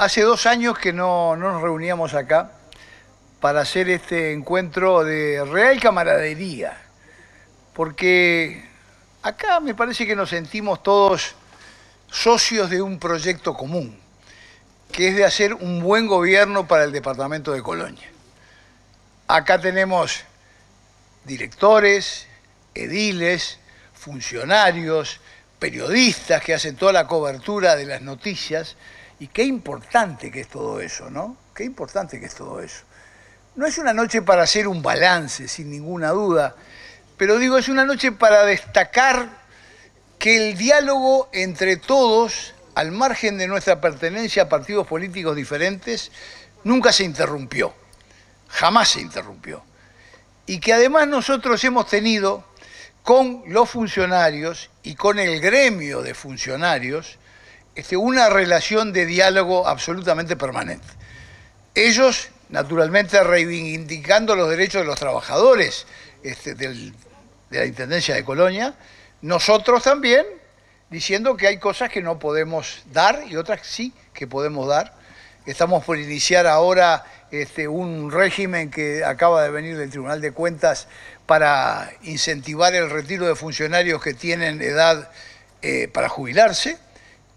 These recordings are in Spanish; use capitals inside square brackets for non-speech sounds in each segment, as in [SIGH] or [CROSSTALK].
Hace dos años que no, nos reuníamos acá para hacer este encuentro de real camaradería, porque acá me parece que nos sentimos todos socios de un proyecto común, que es de hacer un buen gobierno para el departamento de Colonia. Acá tenemos directores, ediles, funcionarios, periodistas que hacen toda la cobertura de las noticias, y qué importante que es todo eso, ¿no? Qué importante que es todo eso. No es una noche para hacer un balance, sin ninguna duda, pero digo, es una noche para destacar que el diálogo entre todos, al margen de nuestra pertenencia a partidos políticos diferentes, nunca se interrumpió, jamás se interrumpió. Y que además nosotros hemos tenido con los funcionarios y con el gremio de funcionarios este, una relación de diálogo absolutamente permanente. Ellos, naturalmente, reivindicando los derechos de los trabajadores este, de la Intendencia de Colonia, nosotros también diciendo que hay cosas que no podemos dar y otras sí que podemos dar. Estamos por iniciar ahora este, un régimen que acaba de venir del Tribunal de Cuentas para incentivar el retiro de funcionarios que tienen edad eh, para jubilarse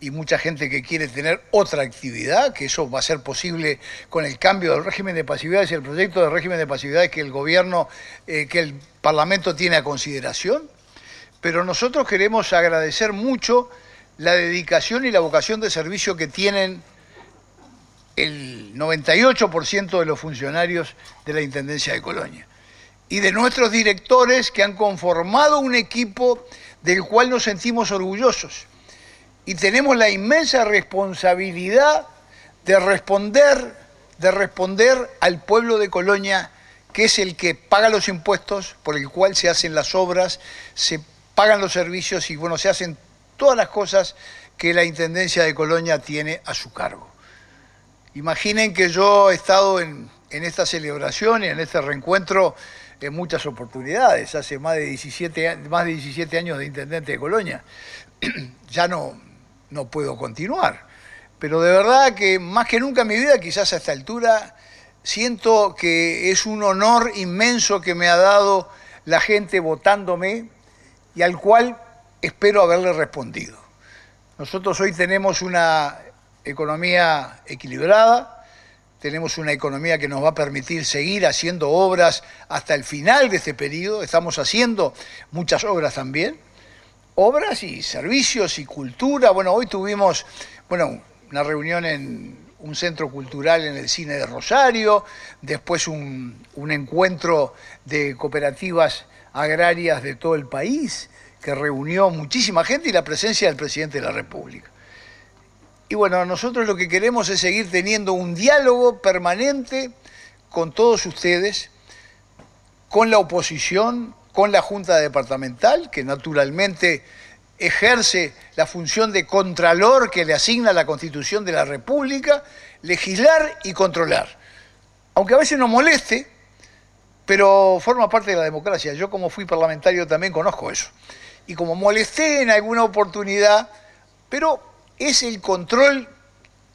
y mucha gente que quiere tener otra actividad, que eso va a ser posible con el cambio del régimen de pasividades y el proyecto de régimen de pasividades que el gobierno, eh, que el Parlamento tiene a consideración. Pero nosotros queremos agradecer mucho la dedicación y la vocación de servicio que tienen el 98% de los funcionarios de la Intendencia de Colonia y de nuestros directores que han conformado un equipo del cual nos sentimos orgullosos y tenemos la inmensa responsabilidad de responder, de responder al pueblo de Colonia, que es el que paga los impuestos, por el cual se hacen las obras, se pagan los servicios y bueno, se hacen todas las cosas que la Intendencia de Colonia tiene a su cargo. Imaginen que yo he estado en, en esta celebración y en este reencuentro en muchas oportunidades, hace más de 17, más de 17 años de intendente de Colonia. [CLEARS THROAT] ya no, no puedo continuar. Pero de verdad que más que nunca en mi vida, quizás a esta altura, siento que es un honor inmenso que me ha dado la gente votándome y al cual espero haberle respondido. Nosotros hoy tenemos una economía equilibrada, tenemos una economía que nos va a permitir seguir haciendo obras hasta el final de este periodo, estamos haciendo muchas obras también obras y servicios y cultura. Bueno, hoy tuvimos bueno, una reunión en un centro cultural en el cine de Rosario, después un, encuentro de cooperativas agrarias de todo el país que reunió muchísima gente y la presencia del presidente de la República. Y bueno, nosotros lo que queremos es seguir teniendo un diálogo permanente con todos ustedes, con la oposición, con la Junta Departamental, que naturalmente ejerce la función de contralor que le asigna la Constitución de la República, legislar y controlar. Aunque a veces nos moleste, pero forma parte de la democracia. Yo como fui parlamentario también conozco eso. Y como molesté en alguna oportunidad, pero es el control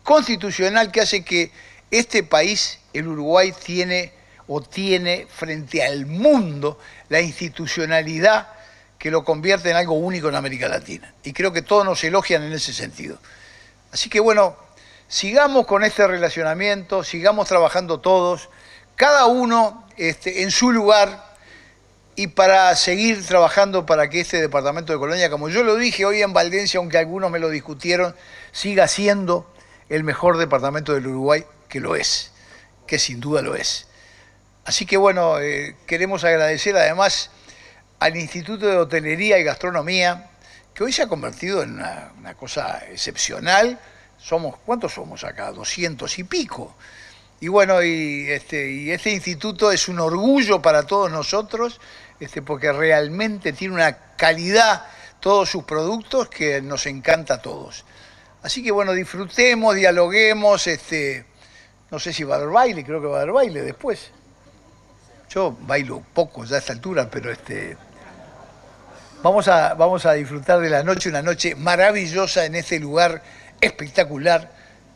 constitucional que hace que este país, el Uruguay, tiene o tiene frente al mundo la institucionalidad que lo convierte en algo único en América Latina. Y creo que todos nos elogian en ese sentido. Así que bueno, sigamos con este relacionamiento, sigamos trabajando todos, cada uno este, en su lugar y para seguir trabajando para que este departamento de Colonia, como yo lo dije hoy en Valdencia, aunque algunos me lo discutieron, siga siendo el mejor departamento del Uruguay, que lo es, que sin duda lo es. Así que bueno, eh, queremos agradecer además al Instituto de Hotelería y Gastronomía, que hoy se ha convertido en una, cosa excepcional. Somos, ¿cuántos somos acá? 200 y pico. Y bueno, y este, y este instituto es un orgullo para todos nosotros, este, porque realmente tiene una calidad todos sus productos que nos encanta a todos. Así que bueno, disfrutemos, dialoguemos, este, no sé si va a haber baile, creo que va a haber baile después. Yo bailo poco ya a esta altura, pero este, vamos, a, vamos a disfrutar de la noche, una noche maravillosa en este lugar espectacular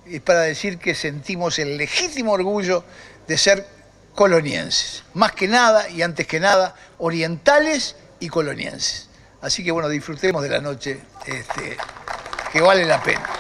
es para decir que sentimos el legítimo orgullo de ser colonienses. Más que nada y antes que nada, orientales y colonienses. Así que bueno, disfrutemos de la noche, este, que vale la pena.